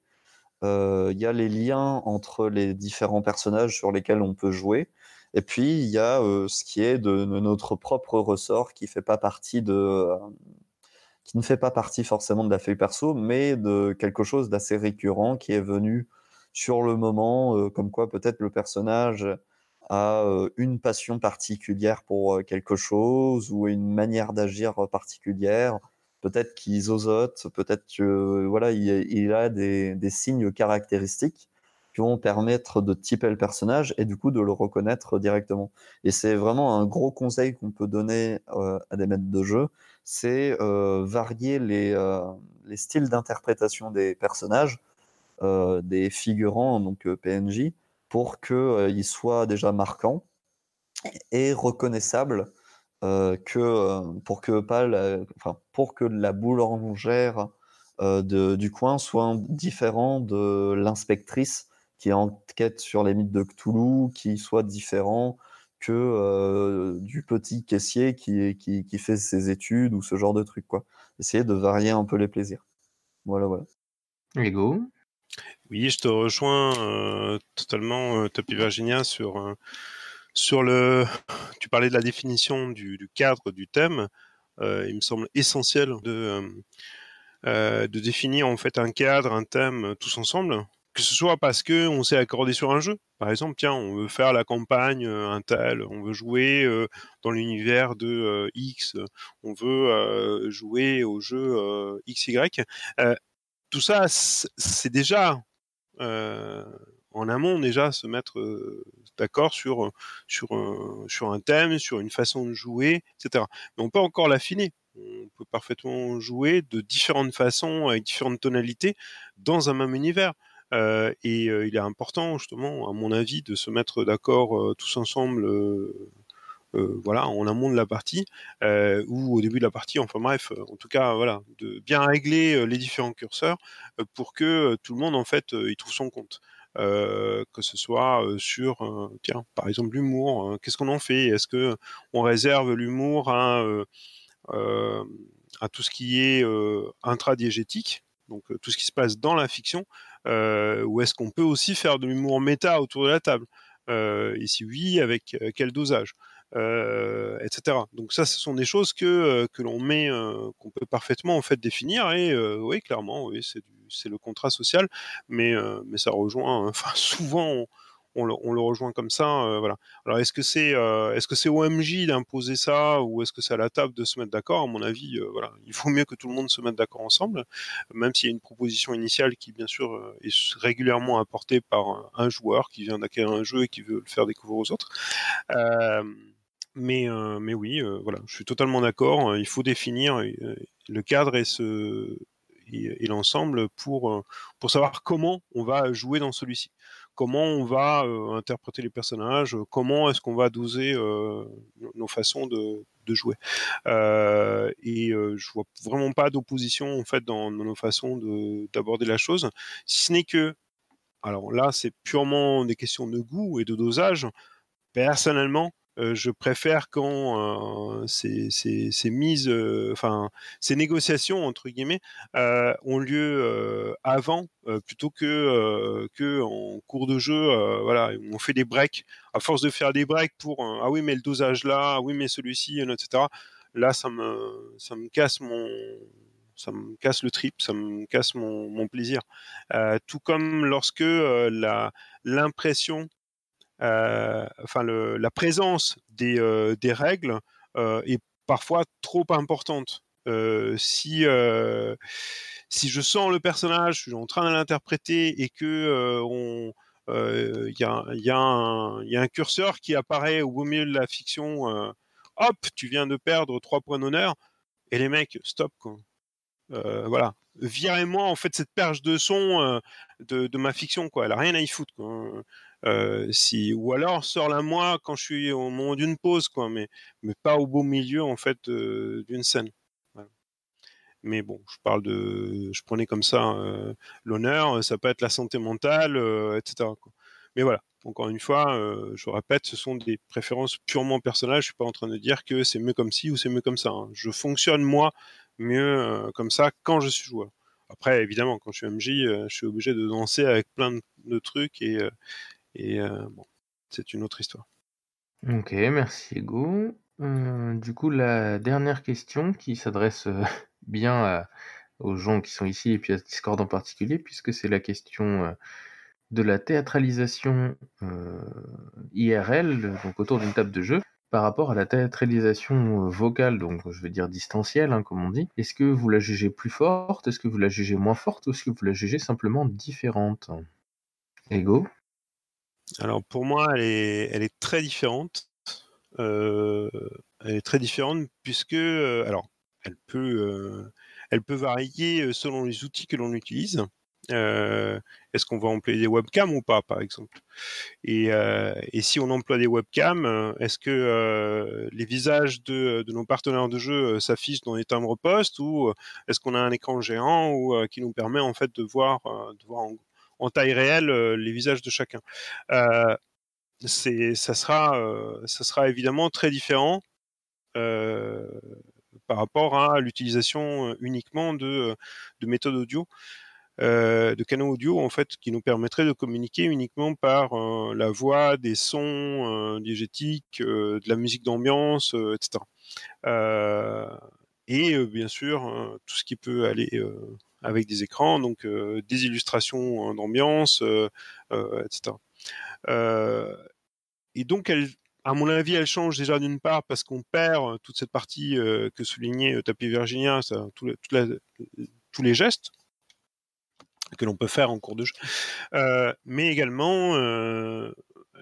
Euh, il y a les liens entre les différents personnages sur lesquels on peut jouer. Et puis, il y a euh, ce qui est de, notre propre ressort euh, qui ne fait pas partie forcément de la feuille perso, mais de quelque chose d'assez récurrent qui est venu sur le moment, comme quoi peut-être le personnage a une passion particulière pour quelque chose ou une manière d'agir particulière peut-être qu'il zozote, peut-être que voilà, il, a des, des, signes caractéristiques qui vont permettre de typer le personnage et du coup de le reconnaître directement. Et c'est vraiment un gros conseil qu'on peut donner euh, à des maîtres de jeu, c'est euh, varier les, euh, les styles d'interprétation des personnages, euh, des figurants, donc euh, PNJ, pour qu'ils euh, soient déjà marquants et reconnaissables euh, que euh, pour que pas la, enfin, pour que la boulangère euh, de, du coin soit différent de l'inspectrice qui enquête sur les mythes de Cthulhu, qui soit différent que du petit caissier qui, qui, qui, fait ses études ou ce genre de truc. Quoi. Essayer de varier un peu les plaisirs. Voilà, voilà. Ego Oui, je te rejoins euh, totalement, euh, Topi Virginia, sur, euh, sur le. Tu parlais de la définition du, cadre du thème. il me semble essentiel de, de définir en fait un cadre, un thème tous ensemble que ce soit parce que on s'est accordé sur un jeu. Par exemple, tiens, on veut faire la campagne euh, un tel, on veut jouer euh, dans l'univers de euh, X, on veut jouer au jeu XY. tout ça, c'est déjà en amont déjà se mettre d'accord sur sur sur un thème, sur une façon de jouer, etc. Mais on peut encore l'affiner. On peut parfaitement jouer de différentes façons, avec différentes tonalités, dans un même univers. Euh, et euh, il est important, justement, à mon avis, de se mettre d'accord euh, tous ensemble. voilà, en amont de la partie ou au début de la partie. Enfin bref, en tout cas, voilà, de bien régler les différents curseurs pour que tout le monde en fait y trouve son compte. Que ce soit sur, tiens, par exemple l'humour. Hein, qu'est-ce qu'on en fait? Est-ce que on réserve l'humour à, à tout ce qui est intradiégétique donc tout ce qui se passe dans la fiction, euh, ou est-ce qu'on peut aussi faire de l'humour méta autour de la table euh, Et si oui, avec euh, quel dosage? Etc. Donc ça, ce sont des choses que, que l'on met, qu'on peut parfaitement en fait définir. Et oui, clairement, oui, c'est le contrat social, mais mais ça rejoint. [laughs] Enfin, souvent, on le, rejoint comme ça. Euh, voilà. Alors est-ce que c'est euh, est-ce que c'est OMJ d'imposer ça ou est-ce que c'est à la table de se mettre d'accord? À mon avis, euh, voilà, il faut mieux que tout le monde se mette d'accord ensemble, même s'il y a une proposition initiale qui bien sûr est régulièrement apportée par un, joueur qui vient d'acquérir un jeu et qui veut le faire découvrir aux autres. Mais, mais oui, voilà, je suis totalement d'accord. Il faut définir le cadre et et, l'ensemble pour, pour savoir comment on va jouer dans celui-ci comment on va euh, interpréter les personnages, euh, comment est-ce qu'on va doser euh, nos façons de, jouer. et je vois vraiment pas d'opposition en fait dans, nos façons d'aborder la chose, si ce n'est que, alors là c'est purement des questions de goût et de dosage. Personnellement, euh, je préfère quand euh, ces, ces, euh, ces négociations entre guillemets ont lieu avant plutôt que que en cours de jeu. voilà, on fait des breaks. À force de faire des breaks pour ah oui mais le dosage là, ah oui mais celui-ci, etc. Là ça me ça me casse mon ça me casse le trip, ça me casse mon, plaisir. tout comme lorsque l'impression euh, enfin la présence des, euh, règles euh, est parfois trop importante. si si je sens le personnage, je suis en train de l'interpréter et que on il y, a, un curseur qui apparaît au milieu de la fiction. hop, tu viens de perdre trois points d'honneur. Et les mecs, stop. Quoi. voilà. Virez-moi en fait cette perche de son de, ma fiction. Quoi. Elle a rien à y foutre. Si ou alors sors-la moi quand je suis au moment d'une pause quoi mais mais pas au beau milieu en fait d'une scène mais bon je parle de je prenais comme ça l'honneur ça peut être la santé mentale etc mais voilà encore une fois je répète ce sont des préférences purement personnelles je suis pas en train de dire que c'est mieux comme ci ou c'est mieux comme ça hein. je fonctionne moi mieux comme ça quand je suis joueur. Après, évidemment, quand je suis MJ, je suis obligé de danser avec plein de trucs et, et euh, c'est une autre histoire. Ok, merci Hugo. Euh, du coup, la dernière question qui s'adresse euh, [laughs] bien aux gens qui sont ici et puis à Discord en particulier, puisque c'est la question de la théâtralisation IRL, donc autour d'une table de jeu, par rapport à la théâtralisation vocale, donc je veux dire distancielle, hein, comme on dit. Est-ce que vous la jugez plus forte? Est-ce que vous la jugez moins forte? Ou est-ce que vous la jugez simplement différente? Ego alors pour moi, elle est, très différente. Elle est très différente puisque, alors, elle peut, varier selon les outils que l'on utilise. Est-ce qu'on va employer des webcams ou pas, par exemple? Et, si on emploie des webcams, est-ce que les visages de, nos partenaires de jeu s'affichent dans les timbres poste ou est-ce qu'on a un écran géant ou qui nous permet en fait de voir, de voir en, en taille réelle les visages de chacun. c'est, ça sera, ça sera évidemment très différent par rapport à l'utilisation uniquement de, de méthodes audio. de canaux audio en fait qui nous permettraient de communiquer uniquement par la voix, des sons diégétiques, de la musique d'ambiance, etc. et bien sûr tout ce qui peut aller avec des écrans, donc des illustrations d'ambiance, etc. et donc elle, à mon avis, elle change déjà d'une part parce qu'on perd toute cette partie que soulignait Tapis Virginia, ça, tous les gestes que l'on peut faire en cours de jeu, euh, mais également euh,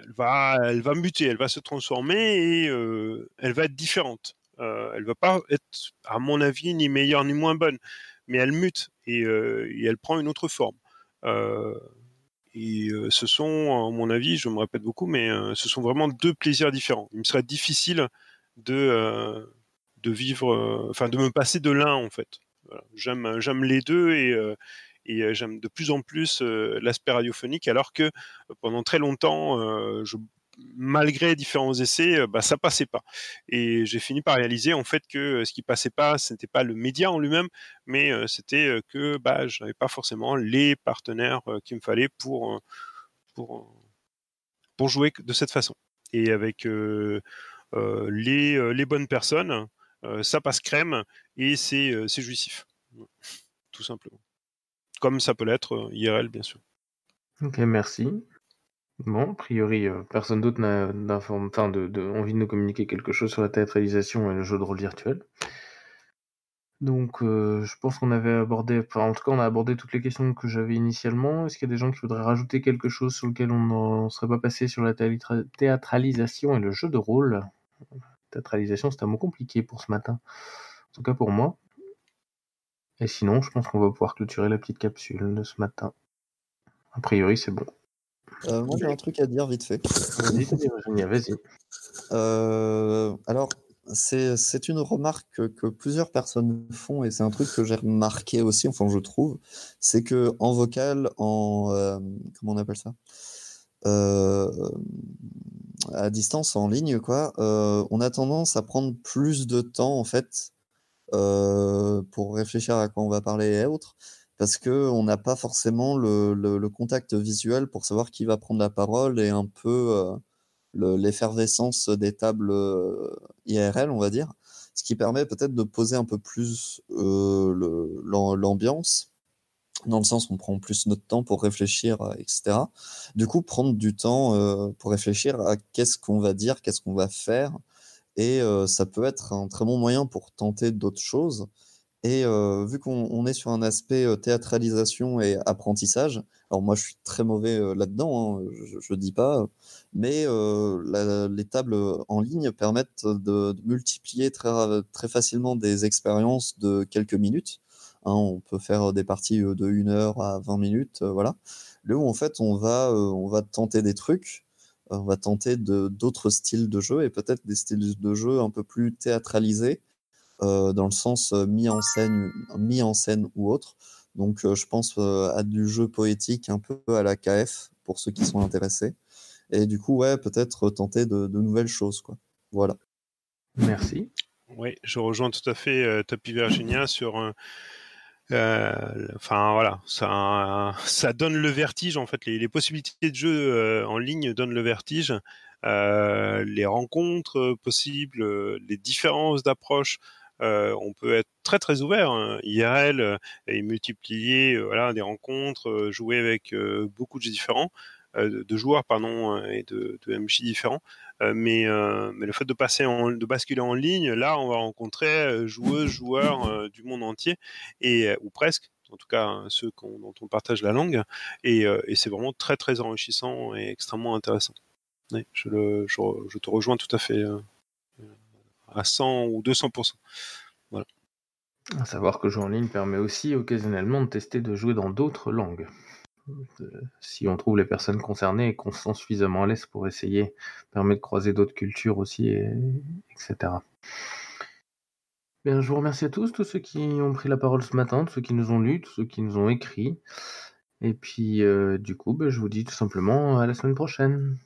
elle va, elle muter, elle va se transformer et euh, elle va être différente. elle va pas être, à mon avis, ni meilleure ni moins bonne, mais elle mute et, et elle prend une autre forme. et ce sont, à mon avis, je me répète beaucoup, mais ce sont vraiment deux plaisirs différents. Il me serait difficile de de vivre, enfin de me passer de l'un en fait. J'aime j'aime les deux et et j'aime de plus en plus l'aspect radiophonique, alors que pendant très longtemps, je, malgré différents essais, bah, ça passait pas. Et j'ai fini par réaliser en fait que ce qui passait pas, ce n'était pas le média en lui-même, mais c'était que bah, je n'avais pas forcément les partenaires qu'il me fallait pour, pour, pour jouer de cette façon. Et avec les, les bonnes personnes, ça passe crème et c'est jouissif. Tout simplement comme ça peut l'être euh, IRL, bien sûr. Ok, merci. Bon, a priori, euh, personne d'autre n'a envie de nous communiquer quelque chose sur la théâtralisation et le jeu de rôle virtuel. Donc, euh, je pense qu'on avait abordé, enfin, en tout cas, on a abordé toutes les questions que j'avais initialement. Est-ce qu'il y a des gens qui voudraient rajouter quelque chose sur lequel on ne serait pas passé sur la théâtralisation et le jeu de rôle? Théâtralisation, c'est un mot compliqué pour ce matin. En tout cas pour moi. Et sinon, je pense qu'on va pouvoir clôturer la petite capsule de ce matin. A priori, c'est bon. Euh, moi, j'ai un truc à dire vite fait. Vas-y, vas-y. Euh, alors, c'est une remarque que, plusieurs personnes font et c'est un truc que j'ai remarqué aussi, enfin, je trouve. C'est que en vocal, en. Euh, comment on appelle ça? À distance, en ligne, quoi, on a tendance à prendre plus de temps, en fait, pour réfléchir à quoi on va parler et autres, parce qu'on n'a pas forcément le, contact visuel pour savoir qui va prendre la parole et un peu euh, l'effervescence des tables euh, IRL, on va dire, ce qui permet peut-être de poser un peu plus l'ambiance dans le sens où on prend plus notre temps pour réfléchir, etc. Du coup, prendre du temps pour réfléchir à qu'est-ce qu'on va dire, qu'est-ce qu'on va faire, et ça peut être un très bon moyen pour tenter d'autres choses. Et vu qu'on est sur un aspect théâtralisation et apprentissage, alors moi je suis très mauvais là-dedans, hein, je ne dis pas, mais les tables en ligne permettent de, multiplier très, très facilement des expériences de quelques minutes. Hein. on peut faire des parties de 1 heure à 20 minutes, voilà. Là où en fait on va, on va tenter des trucs on va tenter d'autres styles de jeu et peut-être des styles de jeu un peu plus théâtralisés, euh, dans le sens euh, mis en scène, mis en scène ou autre. Donc, euh, je pense à du jeu poétique un peu à la KF pour ceux qui sont intéressés. Et du coup, ouais, peut-être tenter de, nouvelles choses, quoi. Voilà. Merci. Oui, je rejoins tout à fait Topi Virginia sur euh, enfin voilà, ça, ça donne le vertige en fait. Les, possibilités de jeu euh, en ligne donnent le vertige. Euh, les rencontres possibles, les différences d'approche. On peut être très très ouvert hein. IRL et multiplier voilà des rencontres, jouer avec beaucoup de différents, de joueurs pardon et de, de différents. Euh, mais, euh, le fait de basculer en ligne, là, on va rencontrer euh, joueuses, joueurs du monde entier et ou presque en tout cas hein, ceux dont on partage la langue, et, c'est vraiment très très enrichissant et extrêmement intéressant. le, je, te rejoins tout à fait à 100 ou 200%. Voilà. À savoir que jouer en ligne permet aussi occasionnellement de tester de jouer dans d'autres langues si on trouve les personnes concernées et qu'on se sent suffisamment à l'aise pour essayer, permet de croiser d'autres cultures aussi, etc. Bien, je vous remercie à tous, tous ceux qui ont pris la parole ce matin, tous ceux qui nous ont lus, tous ceux qui nous ont écrit. Et puis, du coup, bah, je vous dis tout simplement à la semaine prochaine.